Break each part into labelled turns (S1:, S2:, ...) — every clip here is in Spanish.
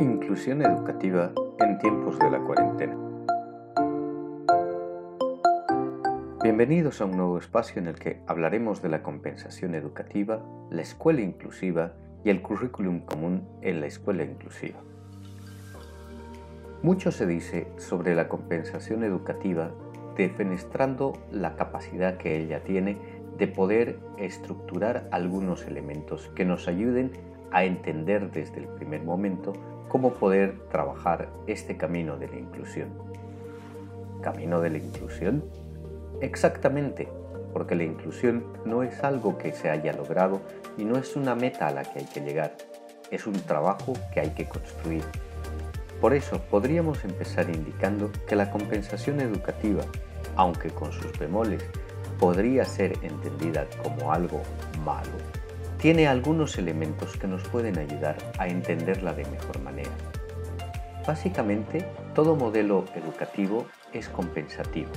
S1: Inclusión educativa en tiempos de la cuarentena. Bienvenidos a un nuevo espacio en el que hablaremos de la compensación educativa, la escuela inclusiva y el currículum común en la escuela inclusiva. Mucho se dice sobre la compensación educativa defenestrando la capacidad que ella tiene de poder estructurar algunos elementos que nos ayuden a entender desde el primer momento cómo poder trabajar este camino de la inclusión. ¿Camino de la inclusión? Exactamente, porque la inclusión no es algo que se haya logrado y no es una meta a la que hay que llegar, es un trabajo que hay que construir. Por eso podríamos empezar indicando que la compensación educativa, aunque con sus bemoles, podría ser entendida como algo malo, tiene algunos elementos que nos pueden ayudar a entenderla de mejor manera. Básicamente, todo modelo educativo es compensativo,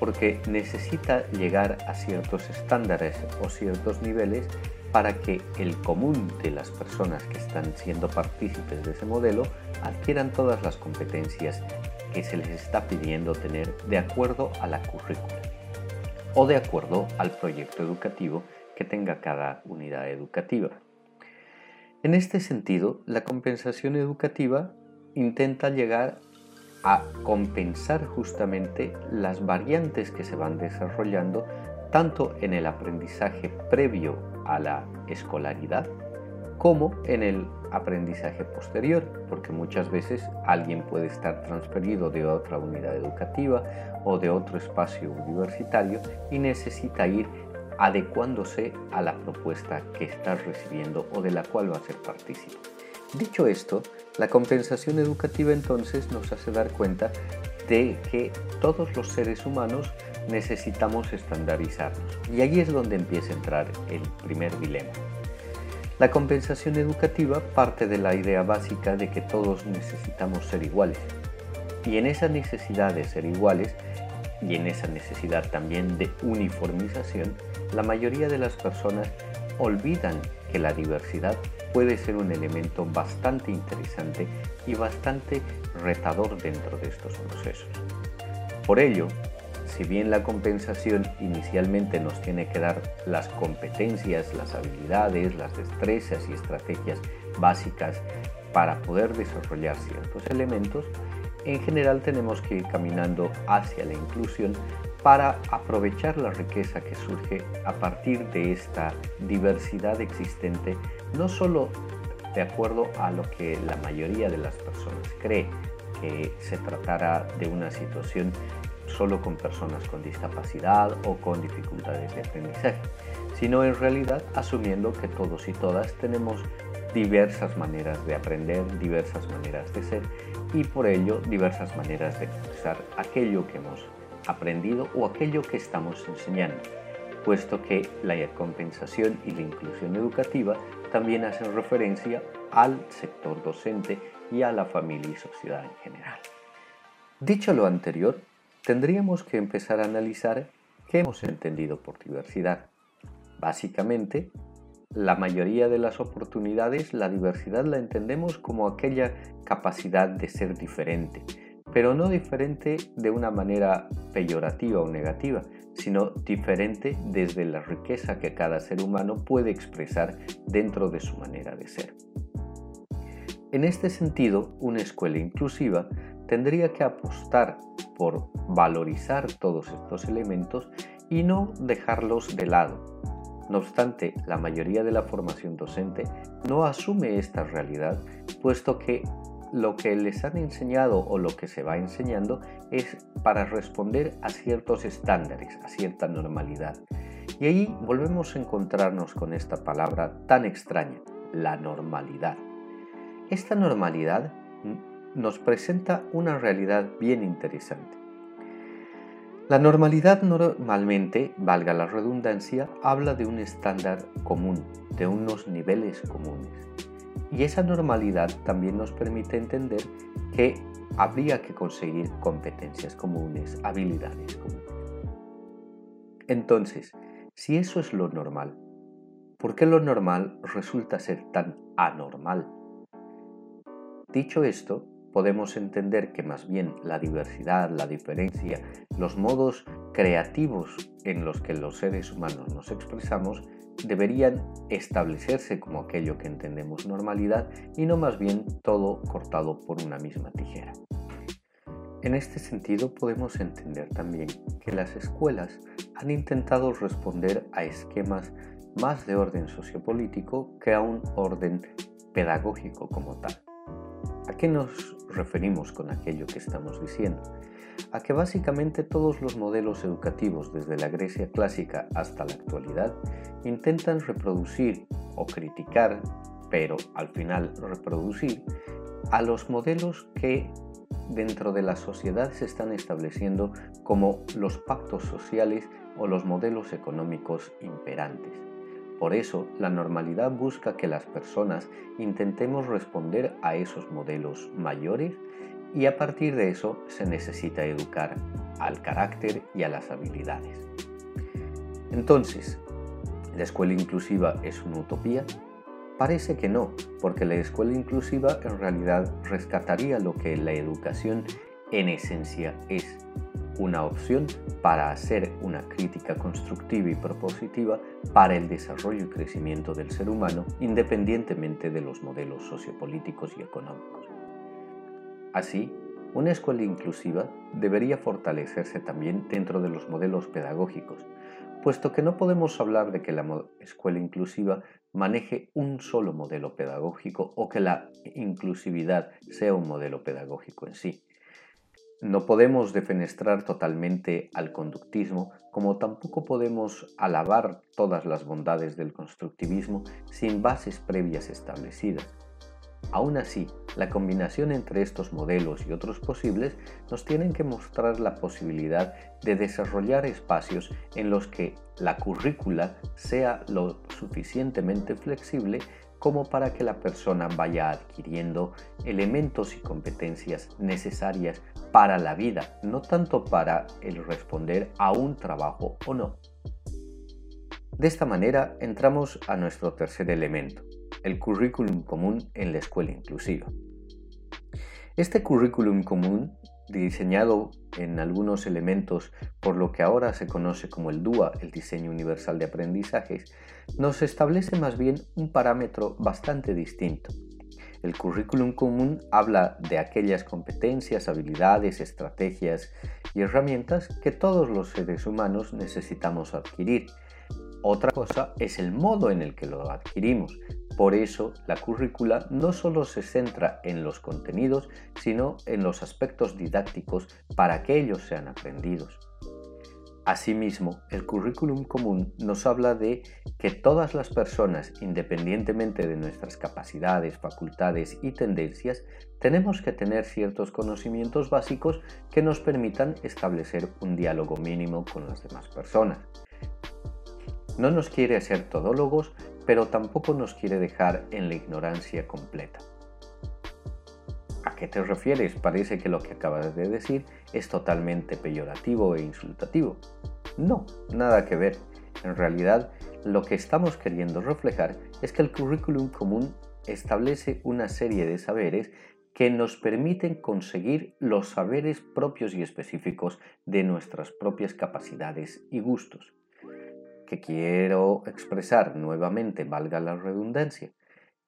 S1: porque necesita llegar a ciertos estándares o ciertos niveles para que el común de las personas que están siendo partícipes de ese modelo adquieran todas las competencias que se les está pidiendo tener de acuerdo a la currícula o de acuerdo al proyecto educativo que tenga cada unidad educativa. En este sentido, la compensación educativa intenta llegar a compensar justamente las variantes que se van desarrollando tanto en el aprendizaje previo a la escolaridad como en el aprendizaje posterior, porque muchas veces alguien puede estar transferido de otra unidad educativa o de otro espacio universitario y necesita ir adecuándose a la propuesta que está recibiendo o de la cual va a ser partícipe. Dicho esto, la compensación educativa entonces nos hace dar cuenta de que todos los seres humanos necesitamos estandarizarnos. Y ahí es donde empieza a entrar el primer dilema. La compensación educativa parte de la idea básica de que todos necesitamos ser iguales. Y en esa necesidad de ser iguales y en esa necesidad también de uniformización, la mayoría de las personas olvidan que la diversidad puede ser un elemento bastante interesante y bastante retador dentro de estos procesos. Por ello, si bien la compensación inicialmente nos tiene que dar las competencias, las habilidades, las destrezas y estrategias básicas para poder desarrollar ciertos elementos, en general tenemos que ir caminando hacia la inclusión para aprovechar la riqueza que surge a partir de esta diversidad existente, no solo de acuerdo a lo que la mayoría de las personas cree, que se tratara de una situación solo con personas con discapacidad o con dificultades de aprendizaje, sino en realidad asumiendo que todos y todas tenemos diversas maneras de aprender, diversas maneras de ser y por ello diversas maneras de expresar aquello que hemos aprendido o aquello que estamos enseñando, puesto que la compensación y la inclusión educativa también hacen referencia al sector docente y a la familia y sociedad en general. Dicho lo anterior, tendríamos que empezar a analizar qué hemos entendido por diversidad. Básicamente, la mayoría de las oportunidades, la diversidad la entendemos como aquella capacidad de ser diferente, pero no diferente de una manera peyorativa o negativa, sino diferente desde la riqueza que cada ser humano puede expresar dentro de su manera de ser. En este sentido, una escuela inclusiva tendría que apostar por valorizar todos estos elementos y no dejarlos de lado. No obstante, la mayoría de la formación docente no asume esta realidad, puesto que lo que les han enseñado o lo que se va enseñando es para responder a ciertos estándares, a cierta normalidad. Y ahí volvemos a encontrarnos con esta palabra tan extraña, la normalidad. Esta normalidad nos presenta una realidad bien interesante. La normalidad normalmente, valga la redundancia, habla de un estándar común, de unos niveles comunes. Y esa normalidad también nos permite entender que habría que conseguir competencias comunes, habilidades comunes. Entonces, si eso es lo normal, ¿por qué lo normal resulta ser tan anormal? Dicho esto, podemos entender que más bien la diversidad, la diferencia, los modos creativos en los que los seres humanos nos expresamos deberían establecerse como aquello que entendemos normalidad y no más bien todo cortado por una misma tijera. En este sentido podemos entender también que las escuelas han intentado responder a esquemas más de orden sociopolítico que a un orden pedagógico como tal. ¿A qué nos referimos con aquello que estamos diciendo? A que básicamente todos los modelos educativos desde la Grecia clásica hasta la actualidad intentan reproducir o criticar, pero al final reproducir, a los modelos que dentro de la sociedad se están estableciendo como los pactos sociales o los modelos económicos imperantes. Por eso, la normalidad busca que las personas intentemos responder a esos modelos mayores y a partir de eso se necesita educar al carácter y a las habilidades. Entonces, ¿la escuela inclusiva es una utopía? Parece que no, porque la escuela inclusiva en realidad rescataría lo que la educación en esencia es, una opción para hacer una crítica constructiva y propositiva para el desarrollo y crecimiento del ser humano independientemente de los modelos sociopolíticos y económicos. Así, una escuela inclusiva debería fortalecerse también dentro de los modelos pedagógicos, puesto que no podemos hablar de que la escuela inclusiva maneje un solo modelo pedagógico o que la inclusividad sea un modelo pedagógico en sí. No podemos defenestrar totalmente al conductismo, como tampoco podemos alabar todas las bondades del constructivismo sin bases previas establecidas. Aún así, la combinación entre estos modelos y otros posibles nos tienen que mostrar la posibilidad de desarrollar espacios en los que la currícula sea lo suficientemente flexible como para que la persona vaya adquiriendo elementos y competencias necesarias para la vida, no tanto para el responder a un trabajo o no. De esta manera entramos a nuestro tercer elemento, el currículum común en la escuela inclusiva. Este currículum común, diseñado en algunos elementos por lo que ahora se conoce como el DUA, el diseño universal de aprendizajes, nos establece más bien un parámetro bastante distinto. El currículum común habla de aquellas competencias, habilidades, estrategias y herramientas que todos los seres humanos necesitamos adquirir. Otra cosa es el modo en el que lo adquirimos. Por eso, la currícula no solo se centra en los contenidos, sino en los aspectos didácticos para que ellos sean aprendidos. Asimismo, el currículum común nos habla de que todas las personas, independientemente de nuestras capacidades, facultades y tendencias, tenemos que tener ciertos conocimientos básicos que nos permitan establecer un diálogo mínimo con las demás personas. No nos quiere hacer todólogos, pero tampoco nos quiere dejar en la ignorancia completa. ¿A qué te refieres? Parece que lo que acabas de decir es totalmente peyorativo e insultativo. No, nada que ver. En realidad, lo que estamos queriendo reflejar es que el currículum común establece una serie de saberes que nos permiten conseguir los saberes propios y específicos de nuestras propias capacidades y gustos. Que quiero expresar nuevamente, valga la redundancia,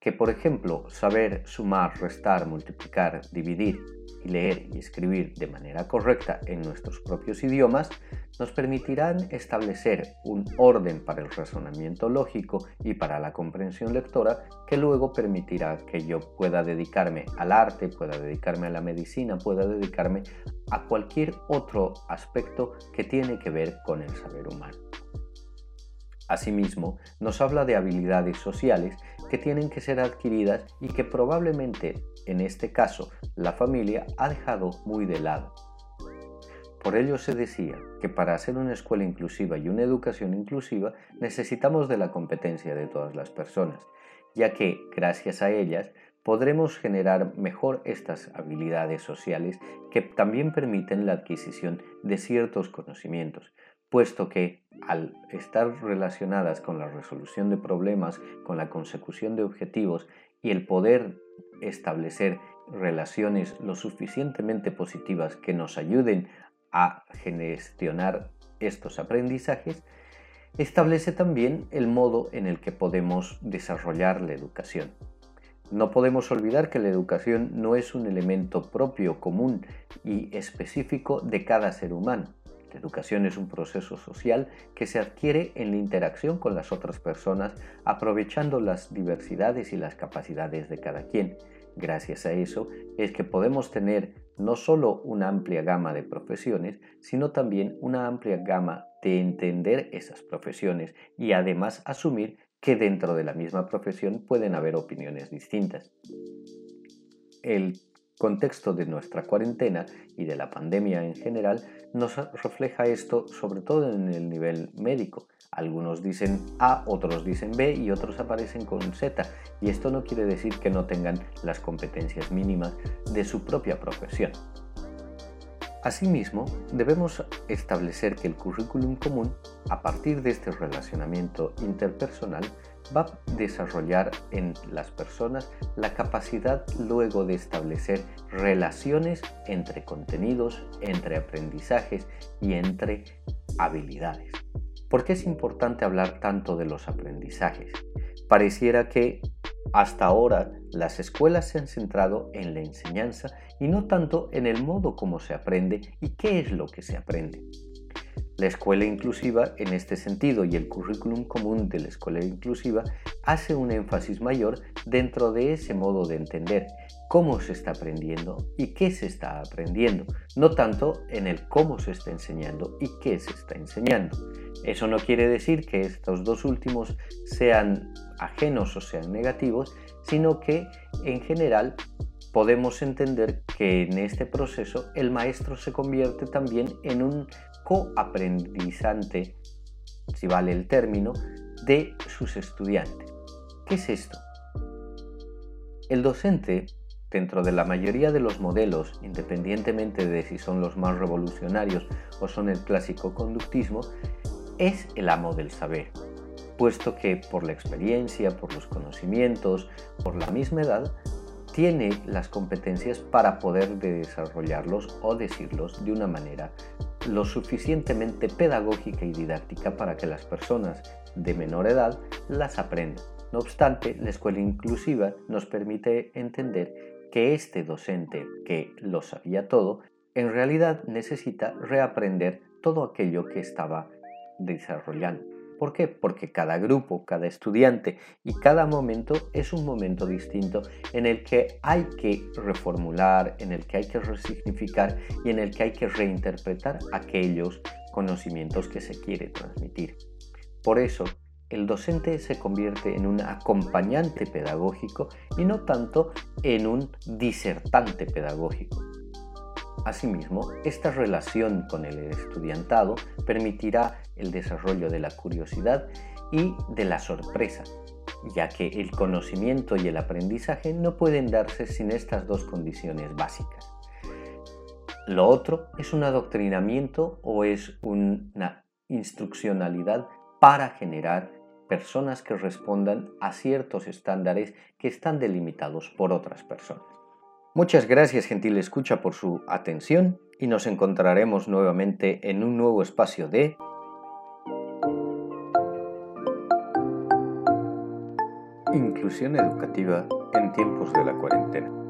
S1: que por ejemplo saber sumar, restar, multiplicar, dividir y leer y escribir de manera correcta en nuestros propios idiomas nos permitirán establecer un orden para el razonamiento lógico y para la comprensión lectora que luego permitirá que yo pueda dedicarme al arte, pueda dedicarme a la medicina, pueda dedicarme a cualquier otro aspecto que tiene que ver con el saber humano. Asimismo, nos habla de habilidades sociales que tienen que ser adquiridas y que probablemente, en este caso, la familia ha dejado muy de lado. Por ello se decía que para hacer una escuela inclusiva y una educación inclusiva necesitamos de la competencia de todas las personas, ya que, gracias a ellas, podremos generar mejor estas habilidades sociales que también permiten la adquisición de ciertos conocimientos, puesto que al estar relacionadas con la resolución de problemas, con la consecución de objetivos y el poder establecer relaciones lo suficientemente positivas que nos ayuden a gestionar estos aprendizajes, establece también el modo en el que podemos desarrollar la educación. No podemos olvidar que la educación no es un elemento propio, común y específico de cada ser humano. La educación es un proceso social que se adquiere en la interacción con las otras personas, aprovechando las diversidades y las capacidades de cada quien. Gracias a eso es que podemos tener no solo una amplia gama de profesiones, sino también una amplia gama de entender esas profesiones y además asumir que dentro de la misma profesión pueden haber opiniones distintas. El contexto de nuestra cuarentena y de la pandemia en general nos refleja esto sobre todo en el nivel médico. Algunos dicen A, otros dicen B y otros aparecen con Z. Y esto no quiere decir que no tengan las competencias mínimas de su propia profesión. Asimismo, debemos establecer que el currículum común, a partir de este relacionamiento interpersonal, va a desarrollar en las personas la capacidad luego de establecer relaciones entre contenidos, entre aprendizajes y entre habilidades. ¿Por qué es importante hablar tanto de los aprendizajes? Pareciera que hasta ahora las escuelas se han centrado en la enseñanza y no tanto en el modo como se aprende y qué es lo que se aprende. La escuela inclusiva en este sentido y el currículum común de la escuela inclusiva hace un énfasis mayor dentro de ese modo de entender cómo se está aprendiendo y qué se está aprendiendo, no tanto en el cómo se está enseñando y qué se está enseñando. Eso no quiere decir que estos dos últimos sean ajenos o sean negativos, sino que en general podemos entender que en este proceso el maestro se convierte también en un coaprendizante, si vale el término, de sus estudiantes. ¿Qué es esto? El docente, dentro de la mayoría de los modelos, independientemente de si son los más revolucionarios o son el clásico conductismo, es el amo del saber puesto que por la experiencia, por los conocimientos, por la misma edad, tiene las competencias para poder desarrollarlos o decirlos de una manera lo suficientemente pedagógica y didáctica para que las personas de menor edad las aprendan. No obstante, la escuela inclusiva nos permite entender que este docente que lo sabía todo, en realidad necesita reaprender todo aquello que estaba desarrollando. ¿Por qué? Porque cada grupo, cada estudiante y cada momento es un momento distinto en el que hay que reformular, en el que hay que resignificar y en el que hay que reinterpretar aquellos conocimientos que se quiere transmitir. Por eso, el docente se convierte en un acompañante pedagógico y no tanto en un disertante pedagógico. Asimismo, esta relación con el estudiantado permitirá el desarrollo de la curiosidad y de la sorpresa, ya que el conocimiento y el aprendizaje no pueden darse sin estas dos condiciones básicas. Lo otro es un adoctrinamiento o es una instruccionalidad para generar personas que respondan a ciertos estándares que están delimitados por otras personas. Muchas gracias gentil escucha por su atención y nos encontraremos nuevamente en un nuevo espacio de Inclusión educativa en tiempos de la cuarentena.